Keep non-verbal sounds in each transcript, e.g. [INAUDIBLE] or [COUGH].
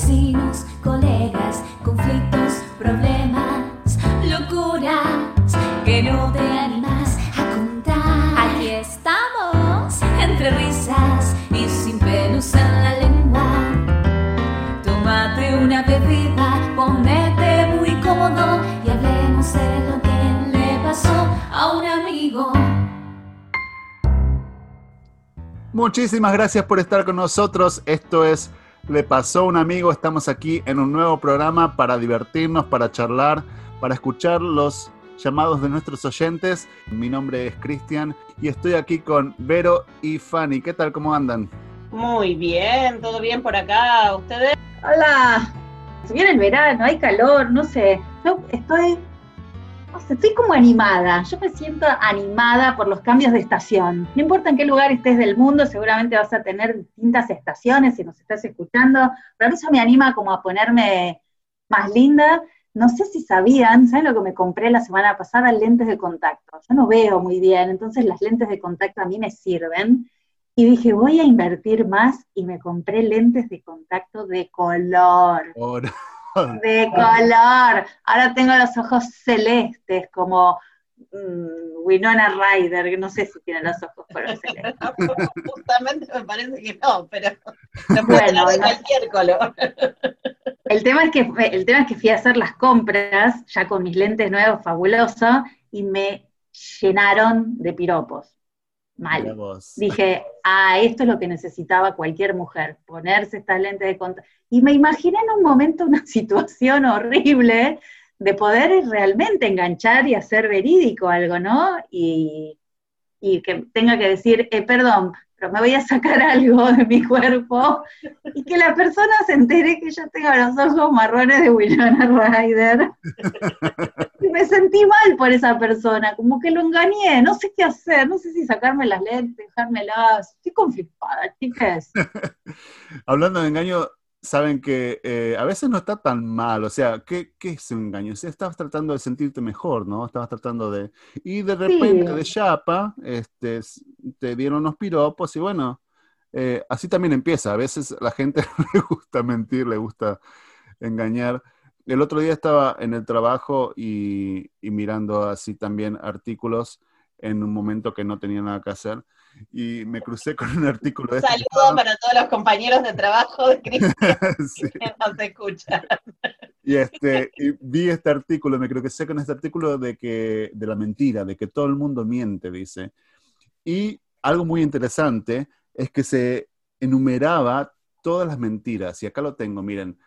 vecinos, colegas, conflictos, problemas, locuras que no te animas a contar. Aquí estamos, entre risas y sin pelos en la lengua. Tómate una bebida, ponete muy cómodo y hablemos de lo que le pasó a un amigo. Muchísimas gracias por estar con nosotros. Esto es Le pasó a un amigo. Estamos aquí en un nuevo programa para divertirnos, para charlar, para escuchar los llamados de nuestros oyentes. Mi nombre es Cristian y estoy aquí con Vero y Fanny. ¿Qué tal? ¿Cómo andan? Muy bien, todo bien por acá. ¿Ustedes? Hola. Si viene el verano, hay calor, no sé. Yo estoy, no sé, estoy como animada. Yo me siento animada por los cambios de estación. No importa en qué lugar estés del mundo, seguramente vas a tener distintas estaciones si nos estás escuchando. Pero mí eso me anima como a ponerme más linda. No sé si sabían, ¿saben lo que me compré la semana pasada? Lentes de contacto. Yo no veo muy bien, entonces las lentes de contacto a mí me sirven. Y dije, voy a invertir más y me compré lentes de contacto de color. Ahora- [LAUGHS] De color. Ahora tengo los ojos celestes, como mm, Winona Ryder, que no sé si tiene los ojos color celeste. [LAUGHS] Justamente me parece que no, pero [LAUGHS] puede Bueno, tener de cualquier color. El tema, es que, el tema es que fui a hacer las compras, ya con mis lentes nuevos, fabuloso, y me llenaron de piropos. Mal. Dije, ah, esto es lo que necesitaba cualquier mujer, ponerse estas lentes de contacto. Y me imaginé en un momento una [LAUGHS] situación horrible de poder realmente enganchar y hacer verídico algo, ¿no? Y, y que tenga que decir, eh, perdón, pero me voy a sacar algo [LAUGHS] de mi cuerpo y que la persona se entere que yo tengo los ojos marrones de Winona Ryder. Y me sentí mal por esa persona, como que lo engañé, no sé qué hacer, no sé si sacarme las lentes, dejármelas. Estoy conflictada, chicas. Hablando de engaño, saben que eh, a veces no está tan mal. O sea, ¿qué, qué es un engaño? O sea, estabas tratando de sentirte mejor, ¿no? Estabas tratando de... Y de repente, de chapa, este, te dieron unos piropos y bueno, eh, así también empieza. A veces la gente [LAUGHS] le gusta mentir, le gusta engañar. El otro día estaba en el trabajo y, y mirando así también artículos en un momento que no tenía nada que hacer y me crucé con un artículo de este Saludo para todos los compañeros de trabajo de Cristian [LAUGHS] Sí. que nos escuchan. Y, este, y vi este artículo, me creo que sé con este artículo de que de la mentira, de que todo el mundo miente, dice. Y algo muy interesante es que se enumeraba todas las mentiras. Y acá lo tengo, miren.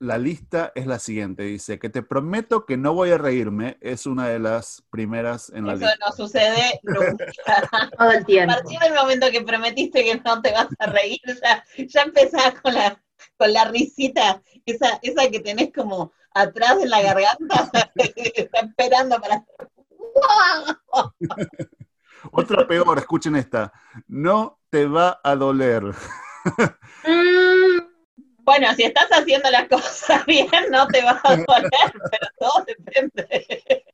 La lista es la siguiente, dice que te prometo que no voy a reírme, es una de las primeras en la Eso lista. no sucede nunca. [LAUGHS] Todo el A tiempo. partir del momento que prometiste que no te vas a reír, ya, ya empezás con la, con la risita, esa, esa que tenés como atrás de la garganta, está [LAUGHS] esperando para... Otra peor, escuchen esta, no te va a doler. Mm, Bueno, si estás haciendo las cosas [LAUGHS] bien, no te va a doler, [LAUGHS] pero todo depende.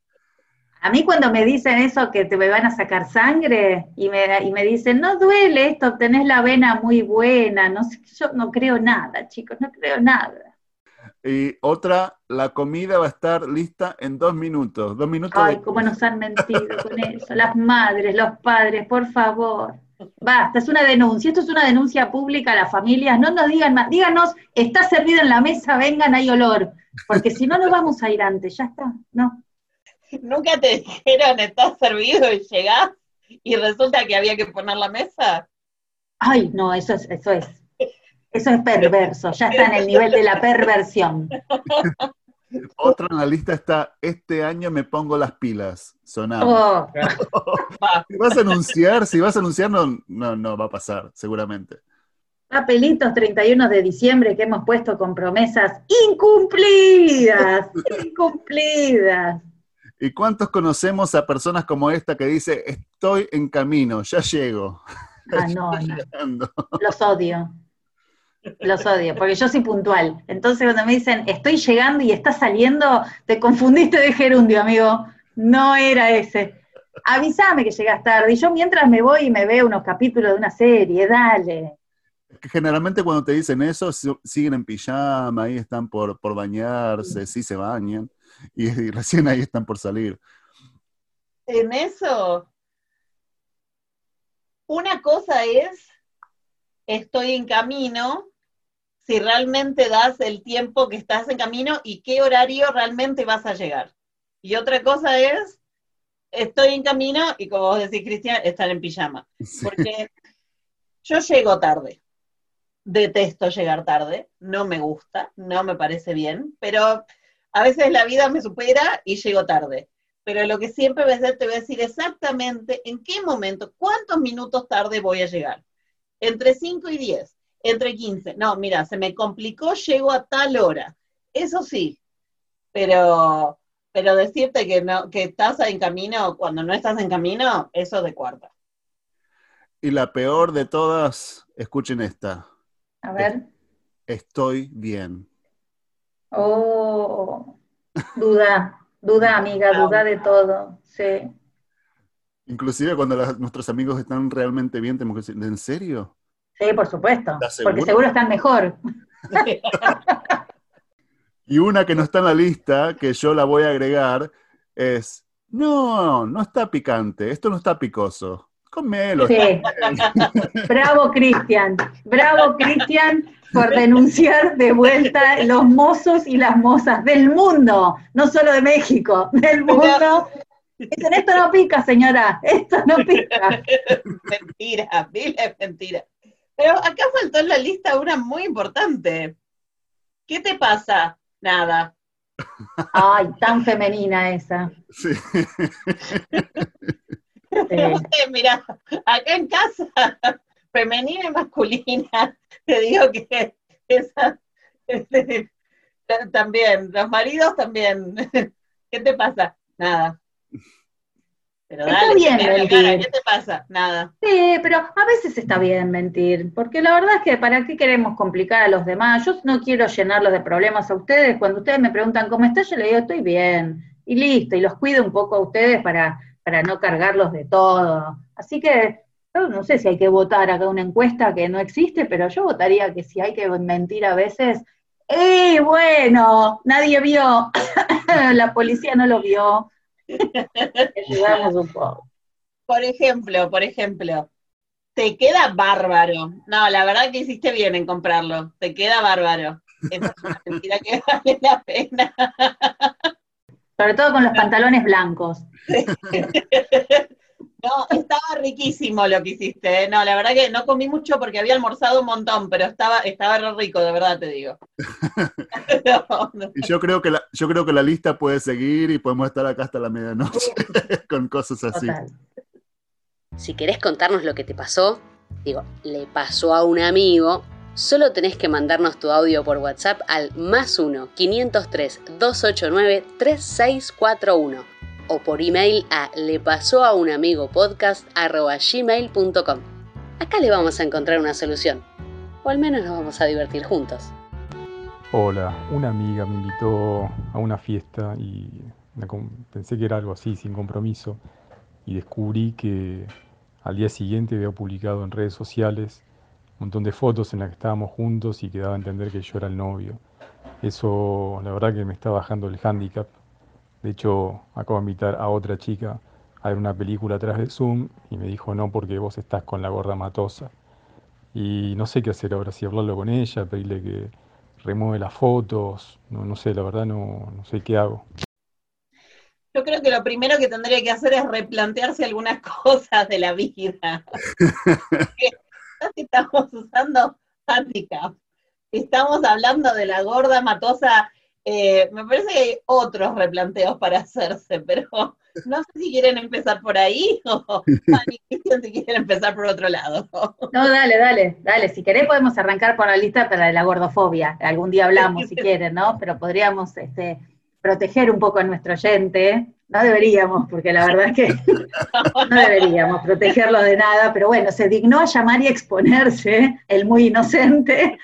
A mí cuando me dicen eso que te me van a sacar sangre y me, y me dicen, no duele esto, tenés la vena muy buena, no sé, yo no creo nada, chicos, no creo nada. Y otra, la comida va a estar lista en dos minutos. Dos minutos Ay, de- cómo nos han mentido con eso, las madres, los padres, por favor. Basta, es una denuncia, esto es una denuncia pública a las familias, no nos digan más, díganos, está servido en la mesa, vengan, hay olor, porque si no, no vamos a ir antes, ya está, no. Nunca te dijeron, estás servido y llegás y resulta que había que poner la mesa. Ay, no, eso es, eso es, eso es perverso, ya está en el nivel de la perversión. Otra en la lista está, este año me pongo las pilas. Sonamos. Oh, [LAUGHS] Si vas a anunciar, si vas a anunciar, no, no, no va a pasar, seguramente. papelitos 31 de diciembre que hemos puesto con promesas incumplidas, [LAUGHS] incumplidas. ¿Y cuántos conocemos a personas como esta que dice, estoy en camino, ya llego? Ah, no. [LAUGHS] Los odio. Los odio, porque yo soy puntual. Entonces cuando me dicen, estoy llegando y está saliendo, te confundiste de gerundio, amigo. No era ese. Avísame que llegas tarde. Y yo mientras me voy y me veo unos capítulos de una serie, dale. Que generalmente cuando te dicen eso, si- siguen en pijama, ahí están por, por bañarse, sí se bañan, y, [LAUGHS] y recién ahí están por salir. En eso, una cosa es, estoy en camino, si realmente das el tiempo que estás en camino y qué horario realmente vas a llegar. Y otra cosa es, estoy en camino y como vos decís, Cristian, estar en pijama. Porque yo llego tarde. Detesto llegar tarde, no me gusta, no me parece bien, pero a veces la vida me supera y llego tarde. Pero lo que siempre voy a hacer, te voy a decir exactamente en qué momento, cuántos minutos tarde voy a llegar. Entre 5 y 10, entre 15. No, mira, se me complicó, llego a tal hora. Eso sí, pero, pero decirte que, no, que estás en camino cuando no estás en camino, eso de cuarta. Y la peor de todas, escuchen esta, A ver. estoy bien. Oh, duda, duda, amiga, duda de todo. Sí. Inclusive cuando las- nuestros amigos están realmente bien, tenemos que decir, ¿en serio? Sí, por supuesto. ¿Estás Porque seguro? están mejor. [LAUGHS] Y una que no está en la lista, que yo la voy a agregar, es, no, no está picante, esto no está picoso. Comelo. Sí. [LAUGHS] Bravo, Cristian. Bravo, Cristian, por denunciar de vuelta los mozos y las mozas del mundo, no solo de México, del mundo. Dicen, esto no pica, señora, esto no pica. [LAUGHS] mentira, Bill es mentira. Pero acá faltó en la lista una muy importante. ¿Qué te pasa? Nada. [LAUGHS] Ay, tan femenina esa. Sí. [LAUGHS] Mira, acá en casa, [LAUGHS] femenina y masculina, te digo que esa, este, ta- también, los maridos también. ¿Qué te pasa? Nada. Pero Está bien mentir. cara, ¿qué te pasa? Nada. Sí, pero a veces está bien mentir, porque la verdad es que ¿para qué queremos complicar a los demás? Yo no quiero llenarlos de problemas a ustedes. Cuando ustedes me preguntan cómo está, yo les digo, estoy bien, y listo, y los cuido un poco a ustedes para, para no cargarlos de todo. Así que yo no sé si hay que votar acá una encuesta que no existe, pero yo votaría que si hay que mentir a veces, ¡eh, bueno! Nadie vio, [COUGHS] la policía no lo vio. Ayudamos un poco. Por ejemplo, por ejemplo, te queda bárbaro. No, la verdad que hiciste bien en comprarlo. Te queda bárbaro. Esa es una [LAUGHS] mentira que vale la pena. Sobre todo con los pantalones blancos. [LAUGHS] No, estaba riquísimo lo que hiciste. ¿eh? No, la verdad que no comí mucho porque había almorzado un montón, pero estaba, estaba re rico, de verdad te digo. No, [LAUGHS] no. Y yo creo que la, yo creo que la lista puede seguir y podemos estar acá hasta la medianoche [LAUGHS] con cosas así. Total. Si querés contarnos lo que te pasó, digo, le pasó a un amigo, solo tenés que mandarnos tu audio por WhatsApp al más 1 503 289 3641 o por email a le pasó a un amigo podcast gmail.com. Acá le vamos a encontrar una solución, o al menos nos vamos a divertir juntos. Hola, una amiga me invitó a una fiesta y pensé que era algo así, sin compromiso, y descubrí que al día siguiente había publicado en redes sociales un montón de fotos en las que estábamos juntos y que daba a entender que yo era el novio. Eso, la verdad que me está bajando el hándicap. De hecho, acabo de invitar a otra chica a ver una película a través de Zoom y me dijo no porque vos estás con la gorda matosa. Y no sé qué hacer ahora, si hablarlo con ella, pedirle que remueve las fotos, no, no sé, la verdad no, no sé qué hago. Yo creo que lo primero que tendría que hacer es replantearse algunas [LAUGHS] cosas de la vida. [LAUGHS] Estamos usando handicap. Estamos hablando de la gorda matosa. Eh, me parece que hay otros replanteos para hacerse, pero [LAUGHS] no sé si quieren empezar por ahí [LAUGHS] o Cristian si quieren empezar por otro lado. [LAUGHS] No, dale, dale, dale. Si querés podemos arrancar por la lista para la gordofobia. Algún día hablamos si quieren, ¿no? Pero podríamos este, proteger un poco a nuestro oyente. No deberíamos, porque la verdad es que no deberíamos protegerlo de nada, pero bueno, se dignó a llamar y exponerse, el muy inocente.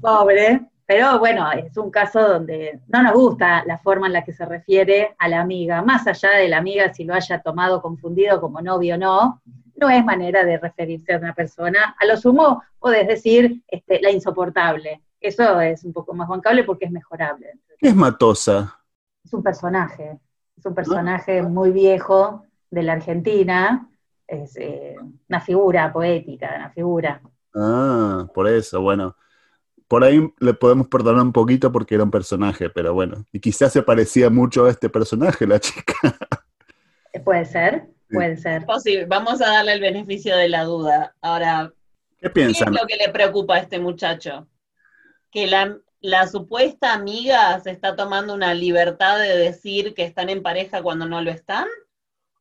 Pobre. Pero bueno, es un caso donde no nos gusta la forma en la que se refiere a la amiga, más allá de la amiga si lo haya tomado confundido como novio o no, no es manera de referirse a una persona. A lo sumo podés decir este, la insoportable. Eso es un poco más bancable porque es mejorable. ¿Qué es Matosa? Es un personaje, es un personaje muy viejo de la Argentina, es eh, una figura poética, una figura. Ah, por eso, bueno. Por ahí le podemos perdonar un poquito porque era un personaje, pero bueno. Y quizás se parecía mucho a este personaje, la [LAUGHS] chica. Puede ser, puede ser. Posible. Vamos a darle el beneficio de la duda. Ahora, ¿Qué piensan? ¿qué es lo que le preocupa a este muchacho? Que la, la supuesta amiga se está tomando una libertad de decir que están en pareja cuando no lo están,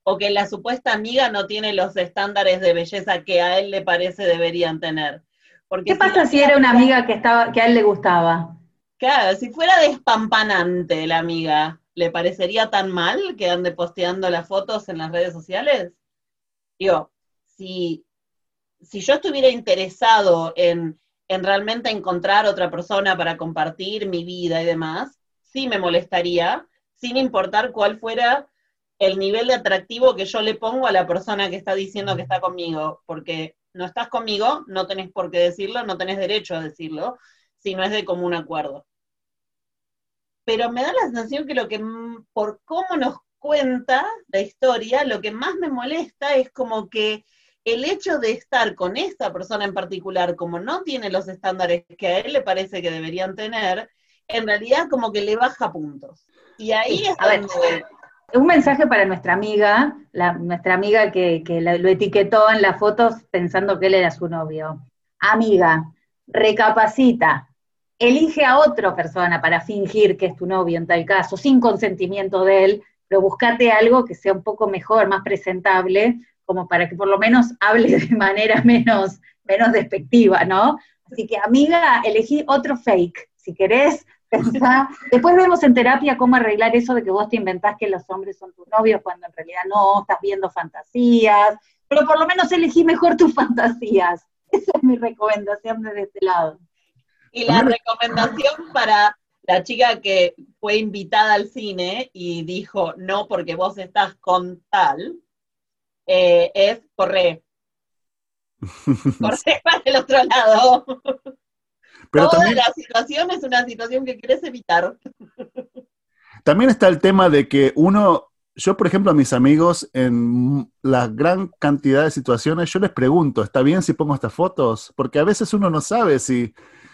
o que la supuesta amiga no tiene los estándares de belleza que a él le parece deberían tener. Porque ¿Qué pasa si era una amiga que, estaba, que a él le gustaba? Claro, si fuera despampanante la amiga, ¿le parecería tan mal que ande posteando las fotos en las redes sociales? Digo, si, si yo estuviera interesado en, en realmente encontrar otra persona para compartir mi vida y demás, sí me molestaría, sin importar cuál fuera el nivel de atractivo que yo le pongo a la persona que está diciendo que está conmigo, porque no estás conmigo, no tenés por qué decirlo, no tenés derecho a decirlo, si no es de común acuerdo. Pero me da la sensación que lo que, por cómo nos cuenta la historia, lo que más me molesta es como que el hecho de estar con esta persona en particular, como no tiene los estándares que a él le parece que deberían tener, en realidad como que le baja puntos. Y ahí es A ver, donde Un mensaje para nuestra amiga, la, nuestra amiga que, lo etiquetó en las fotos pensando que él era su novio. Amiga, recapacita, elige a otra persona para fingir que es tu novio en tal caso, sin consentimiento de él, pero buscate algo que sea un poco mejor, más presentable, como para que por lo menos hable de [LAUGHS] manera menos, menos despectiva, ¿no? Así que, amiga, elegí otro fake. Si querés, Después vemos en terapia cómo arreglar eso de que vos te inventás que los hombres son tus novios cuando en realidad no, estás viendo fantasías. Pero por lo menos elegí mejor tus fantasías. Esa es mi recomendación desde este lado. Y la recomendación para la chica que fue invitada al cine y dijo no porque vos estás con tal, eh, es correr. [LAUGHS] Correr [LAUGHS] para el otro lado. Pero Toda también, la situación es una situación que querés evitar. [LAUGHS] también está el tema de que uno, yo por ejemplo a mis amigos, en la gran cantidad de situaciones, yo les pregunto, ¿está bien si pongo estas fotos? Porque a veces uno no sabe si,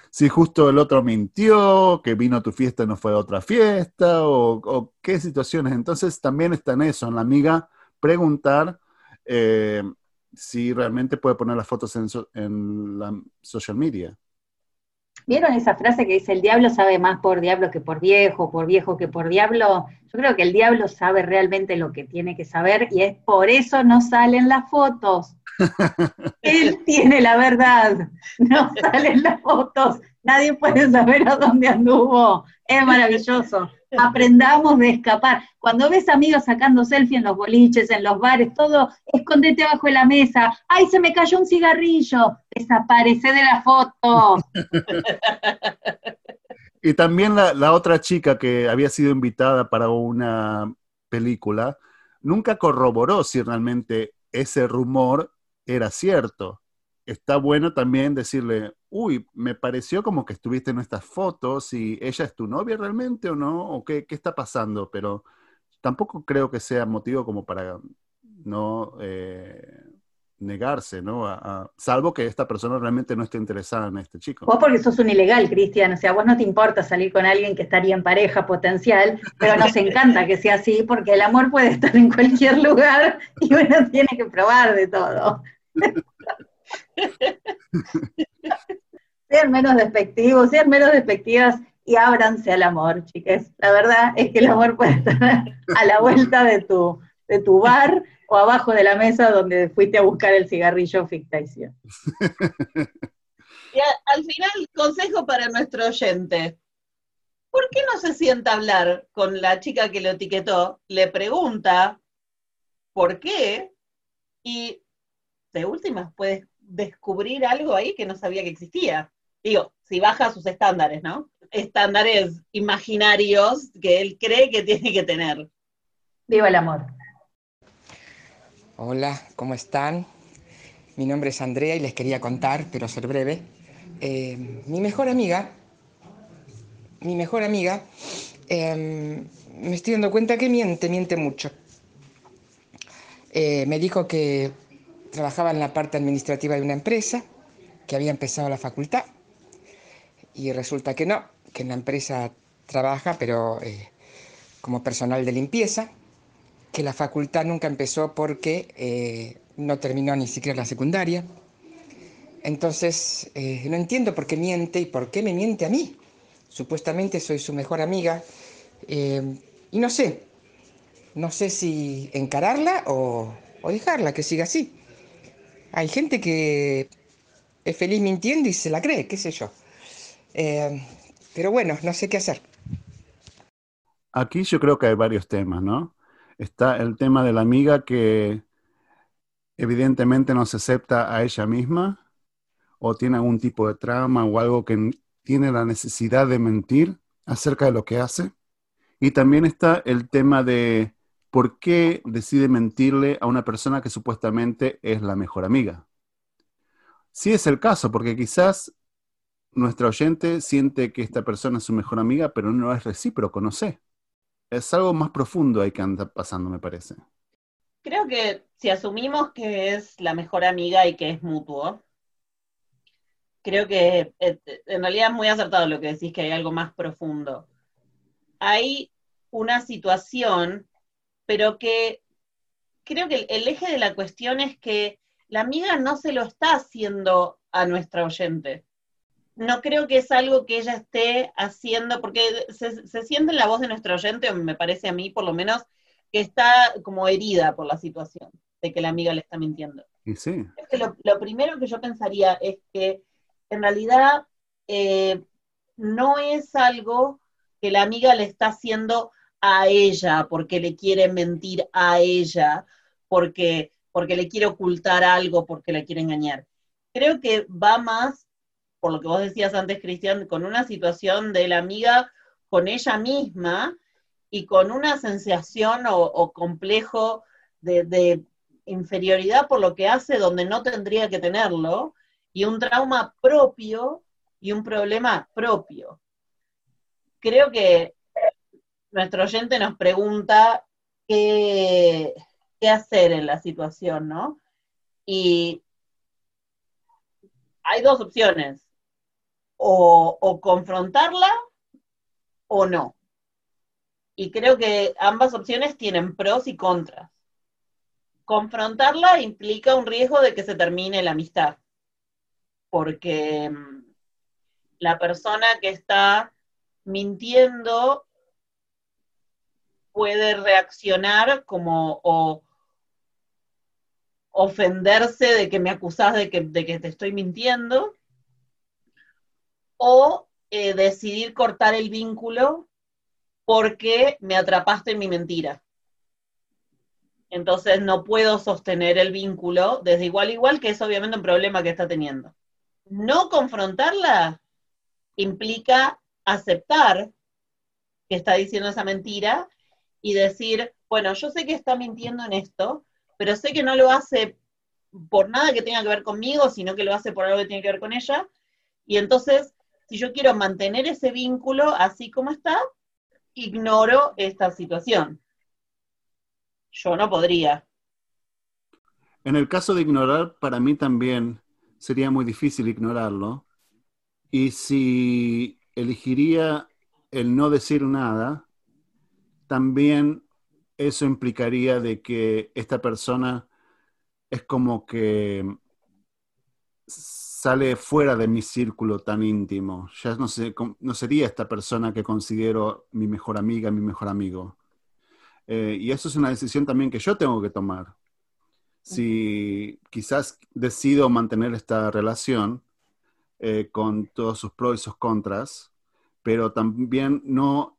si justo el otro mintió, que vino a tu fiesta y no fue a otra fiesta, o, o qué situaciones. Entonces también está en eso, en la amiga, preguntar eh, si realmente puede poner las fotos en, so- en la social media. ¿Vieron esa frase que dice el diablo sabe más por diablo que por viejo, por viejo que por diablo? Yo creo que el diablo sabe realmente lo que tiene que saber y es por eso no salen las fotos. [LAUGHS] Él tiene la verdad, no [LAUGHS] salen las fotos, nadie puede saber a dónde anduvo. Es maravilloso. Aprendamos de escapar. Cuando ves amigos sacando selfie en los boliches, en los bares, todo, escondete abajo de la mesa. ¡Ay, se me cayó un cigarrillo! Desaparece de la foto. [LAUGHS] Y también la otra chica que había sido invitada para una película, nunca corroboró si realmente ese rumor era cierto. Está bueno también decirle, uy, me pareció como que estuviste en estas fotos y ella es tu novia realmente o no, o qué, qué está pasando, pero tampoco creo que sea motivo como para no eh, negarse, ¿no? A- a- salvo que esta persona realmente no esté interesada en este chico. Vos porque sos un ilegal, Cristian, o sea, vos no te importa salir con alguien que estaría en pareja potencial, pero nos encanta que sea así, porque el amor puede estar en cualquier lugar y uno tiene que probar de todo. [LAUGHS] sean menos despectivos, sean menos despectivas y ábranse al amor, chiques. La verdad es que el amor puede estar a la vuelta de tu, de tu bar o abajo de la mesa donde fuiste a buscar el cigarrillo ficticio. Y al final, consejo para nuestro oyente. ¿Por qué no se sienta a hablar con la chica que lo etiquetó? Le pregunta por qué y de últimas puedes descubrir algo ahí que no sabía que existía. Digo, si baja sus estándares, ¿no? Estándares imaginarios que él cree que tiene que tener. Viva el amor. Hola, ¿cómo están? Mi nombre es Andrea y les quería contar, pero ser breve. Eh, mi mejor amiga, mi mejor amiga, em, me estoy dando cuenta que miente, miente mucho. Eh, me dijo que trabajaba en la parte administrativa de una empresa, que había empezado la facultad, y resulta que no, que en la empresa trabaja, pero eh, como personal de limpieza, que la facultad nunca empezó porque eh, no terminó ni siquiera la secundaria. Entonces, eh, no entiendo por qué miente y por qué me miente a mí. Supuestamente soy su mejor amiga. y no sé, no sé si encararla o, o dejarla que siga así. Hay gente que es feliz mintiendo y se la cree, qué sé yo. Eh, pero bueno, no sé qué hacer. Aquí yo creo que hay varios temas, ¿no? Está el tema de la amiga que evidentemente no se acepta a ella misma o tiene algún tipo de trauma o algo que tiene la necesidad de mentir acerca de lo que hace. Y también está el tema de por qué decide mentirle a una persona que supuestamente es la mejor amiga. Sí es el caso, porque quizás nuestra oyente siente que esta persona es su mejor amiga, pero no es recíproco, no sé. Es algo más profundo ahí que anda pasando, me parece. Creo que si asumimos que es la mejor amiga y que es mutuo, creo que eh, en realidad es muy acertado lo que decís, que hay algo más profundo. Hay una situación, pero que creo que el eje de la cuestión es que la amiga no se lo está haciendo a nuestra oyente no creo que es algo que ella esté haciendo, porque se, siente en la voz de nuestro oyente, me parece a mí por lo menos, que está como herida por la situación de que la amiga le está mintiendo. Y sí. lo, primero que yo pensaría es que en realidad eh, no es algo que la amiga le está haciendo a ella porque le quiere mentir a ella, porque, porque le quiere ocultar algo, porque le quiere engañar. Creo que va más por lo que vos decías antes, Cristian, con una situación de la amiga con ella misma y con una sensación o, complejo de, inferioridad por lo que hace donde no tendría que tenerlo, y un trauma propio y un problema propio. Creo que nuestro oyente nos pregunta qué, hacer en la situación, ¿no? Y hay dos opciones o, confrontarla o no. Y creo que ambas opciones tienen pros y contras. Confrontarla implica un riesgo de que se termine la amistad, porque mm, la persona que está mintiendo puede reaccionar como o ofenderse de que me acusás de que, de que te estoy mintiendo, o eh, decidir cortar el vínculo porque me atrapaste en mi mentira. Entonces no puedo sostener el vínculo desde igual a igual, que es obviamente un problema que está teniendo. No confrontarla implica aceptar que está diciendo esa mentira y decir, bueno, yo sé que está mintiendo en esto, pero sé que no lo hace por nada que tenga que ver conmigo, sino que lo hace por algo que tiene que ver con ella. Y entonces si yo quiero mantener ese vínculo así como está, ignoro esta situación. Yo no podría. En el caso de ignorar, para mí también sería muy difícil ignorarlo. Y si elegiría el no decir nada, también eso implicaría de que esta persona es como que sale fuera de mi círculo tan íntimo. Ya no, sé, no sería esta persona que considero mi mejor amiga, mi mejor amigo. Eh, y eso es una decisión también que yo tengo que tomar. Si quizás decido mantener esta relación eh, con todos sus pros y sus contras, pero también no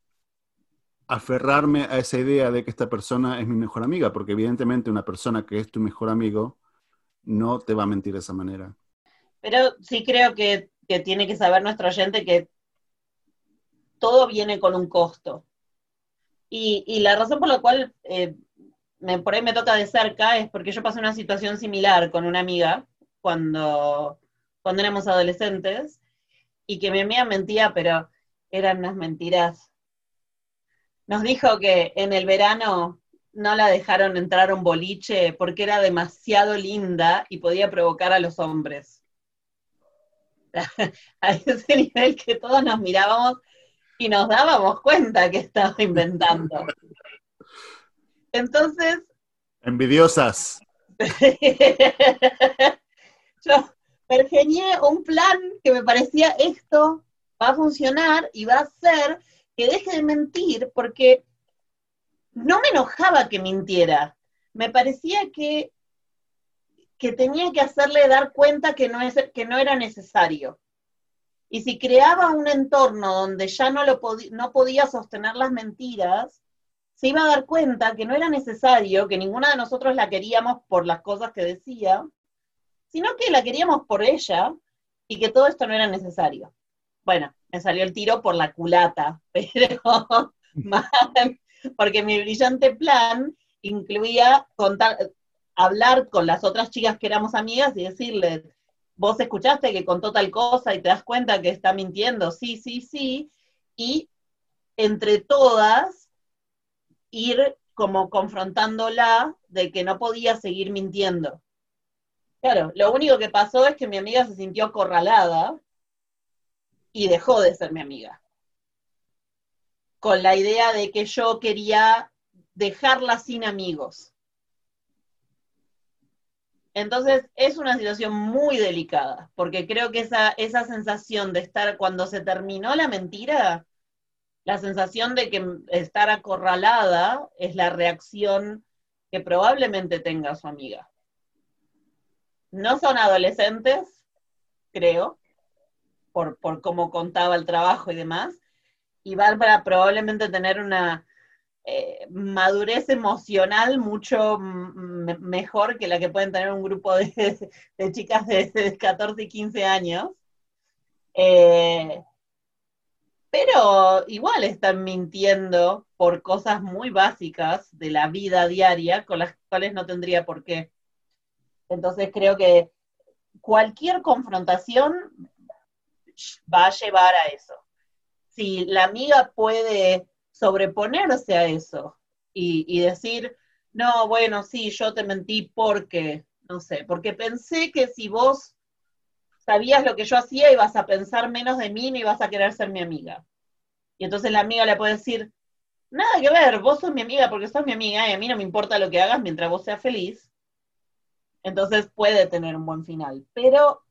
aferrarme a esa idea de que esta persona es mi mejor amiga, porque evidentemente una persona que es tu mejor amigo no te va a mentir de esa manera. Pero sí creo que, tiene que saber nuestro oyente que todo viene con un costo. Y, la razón por la cual eh, me, por ahí me toca de cerca es porque yo pasé una situación similar con una amiga cuando, cuando éramos adolescentes y que mi amiga mentía, pero eran unas mentiras. Nos dijo que en el verano no la dejaron entrar a un boliche porque era demasiado linda y podía provocar a los hombres. [LAUGHS] a ese nivel que todos nos mirábamos y nos dábamos cuenta que estaba inventando. Entonces... Envidiosas. [LAUGHS] yo pergeñé un plan que me parecía esto va a funcionar y va a hacer que deje de mentir porque no me enojaba que mintiera. Me parecía que, que tenía que hacerle dar cuenta que no, es, que no era necesario. Y si creaba un entorno donde ya no, lo no podía sostener las mentiras, se iba a dar cuenta que no era necesario, que ninguna de nosotros la queríamos por las cosas que decía, sino que la queríamos por ella y que todo esto no era necesario. Bueno, me salió el tiro por la culata, [LAUGHS] pero [LAUGHS] porque mi brillante plan incluía contar, hablar con las otras chicas que éramos amigas y decirles, vos escuchaste que contó tal cosa y te das cuenta que está mintiendo, sí, sí, sí, y entre todas ir como confrontándola de que no podía seguir mintiendo. Claro, lo único que pasó es que mi amiga se sintió acorralada y dejó de ser mi amiga. Con la idea de que yo quería dejarla sin amigos. Entonces es una situación muy delicada, porque creo que esa, esa sensación de estar cuando se terminó la mentira, la sensación de que estar acorralada es la reacción que probablemente tenga su amiga. No son adolescentes, creo, por, por cómo contaba el trabajo y demás, y Bárbara probablemente tener una eh, madurez emocional mucho mejor que la que pueden tener un grupo de, [LAUGHS] chicas de, 14 y 15 años. Eh, pero igual están mintiendo por cosas muy básicas de la vida diaria con las cuales no tendría por qué. Entonces creo que cualquier confrontación va a llevar a eso. Si la amiga puede sobreponerse a eso y, decir, no, bueno, sí, yo te mentí porque, no sé, porque pensé que si vos sabías lo que yo hacía ibas a pensar menos de mí, no ibas a querer ser mi amiga. Y entonces la amiga le puede decir, nada que ver, vos sos mi amiga porque sos mi amiga y a mí no me importa lo que hagas mientras vos seas feliz. Entonces puede tener un buen final, pero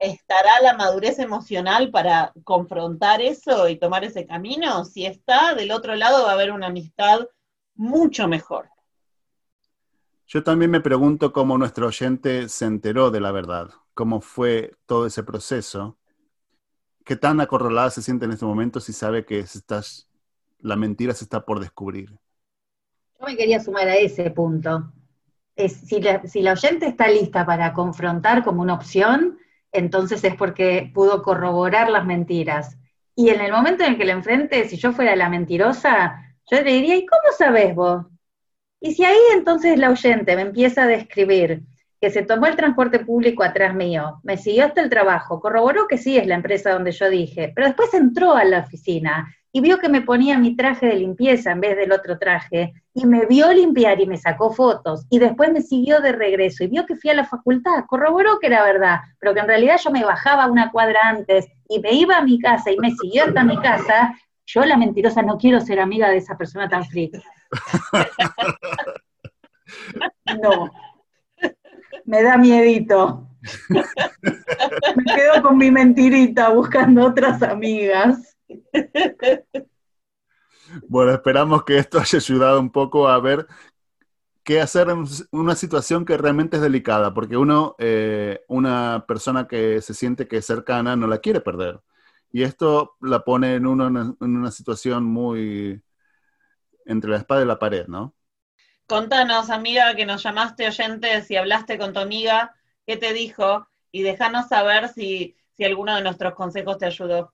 ¿estará la madurez emocional para confrontar eso y tomar ese camino? Si está, del otro lado va a haber una amistad mucho mejor. Yo también me pregunto cómo nuestro oyente se enteró de la verdad, cómo fue todo ese proceso, qué tan acorralada se siente en este momento si sabe que estás, la mentira se está por descubrir. Yo me quería sumar a ese punto si, la, oyente está lista para confrontar como una opción, entonces es porque pudo corroborar las mentiras. Y en el momento en el que la enfrente, si yo fuera la mentirosa, yo le diría, ¿y cómo sabes vos? Y si ahí entonces la oyente me empieza a describir que se tomó el transporte público atrás mío, me siguió hasta el trabajo, corroboró que sí es la empresa donde yo dije, pero después entró a la oficina y vio que me ponía mi traje de limpieza en vez del otro traje, y me vio limpiar y me sacó fotos, y después me siguió de regreso y vio que fui a la facultad, corroboró que era verdad, pero que en realidad yo me bajaba una cuadra antes y me iba a mi casa y me siguió hasta mi casa, yo la mentirosa no quiero ser amiga de esa persona tan fría. [LAUGHS] No, me da miedito. [LAUGHS] Me quedo con mi mentirita buscando otras amigas. Bueno, esperamos que esto haya ayudado un poco a ver qué hacer en una situación que realmente es delicada, porque uno, eh, una persona que se siente que es cercana, no la quiere perder. Y esto la pone en uno en una situación muy entre la espada y la pared, ¿no? Contanos, amiga, que nos llamaste oyente, si hablaste con tu amiga, qué te dijo, y déjanos saber si, si alguno de nuestros consejos te ayudó.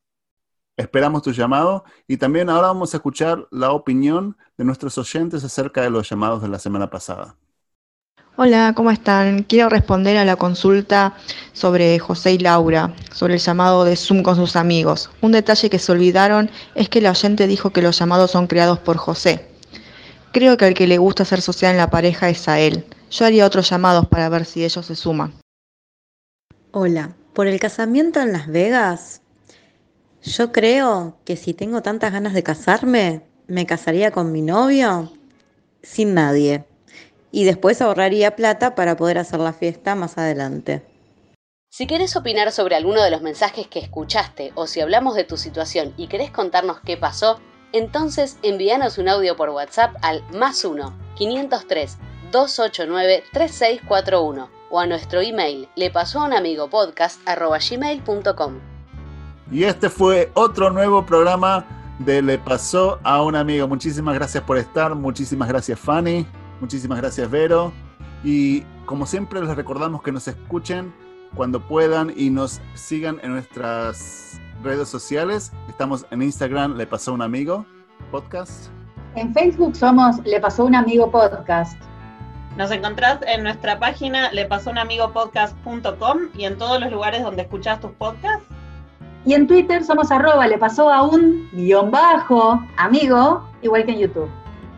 Esperamos tu llamado y también ahora vamos a escuchar la opinión de nuestros oyentes acerca de los llamados de la semana pasada. Hola, ¿cómo están? Quiero responder a la consulta sobre José y Laura, sobre el llamado de Zoom con sus amigos. Un detalle que se olvidaron es que la oyente dijo que los llamados son creados por José. Creo que al que le gusta ser social en la pareja es a él. Yo haría otros llamados para ver si ellos se suman. Hola, por el casamiento en Las Vegas, yo creo que si tengo tantas ganas de casarme, me casaría con mi novio sin nadie y después ahorraría plata para poder hacer la fiesta más adelante. Si querés opinar sobre alguno de los mensajes que escuchaste o si hablamos de tu situación y querés contarnos qué pasó, entonces envíanos un audio por WhatsApp al más 1 503 289 3641 o a nuestro email le pasó a un amigo podcast. Y este fue otro nuevo programa de Le pasó a un amigo. Muchísimas gracias por estar, muchísimas gracias Fanny. Muchísimas gracias, Vero. Y como siempre, les recordamos que nos escuchen cuando puedan y nos sigan en nuestras redes sociales. Estamos en Instagram, Le Pasó un Amigo Podcast. En Facebook somos Le Pasó un Amigo Podcast. Nos encontrás en nuestra página lepasóunamigopodcast.com y en todos los lugares donde escuchás tus podcasts. Y en Twitter somos arroba le pasó a un guion bajo amigo, igual que en YouTube.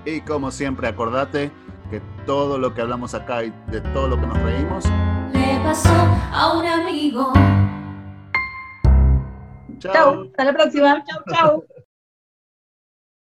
Y como siempre, acordate que todo lo que hablamos acá y de todo lo que nos reímos Le pasó a un amigo. Chao, hasta la próxima. Chao, chao. [LAUGHS]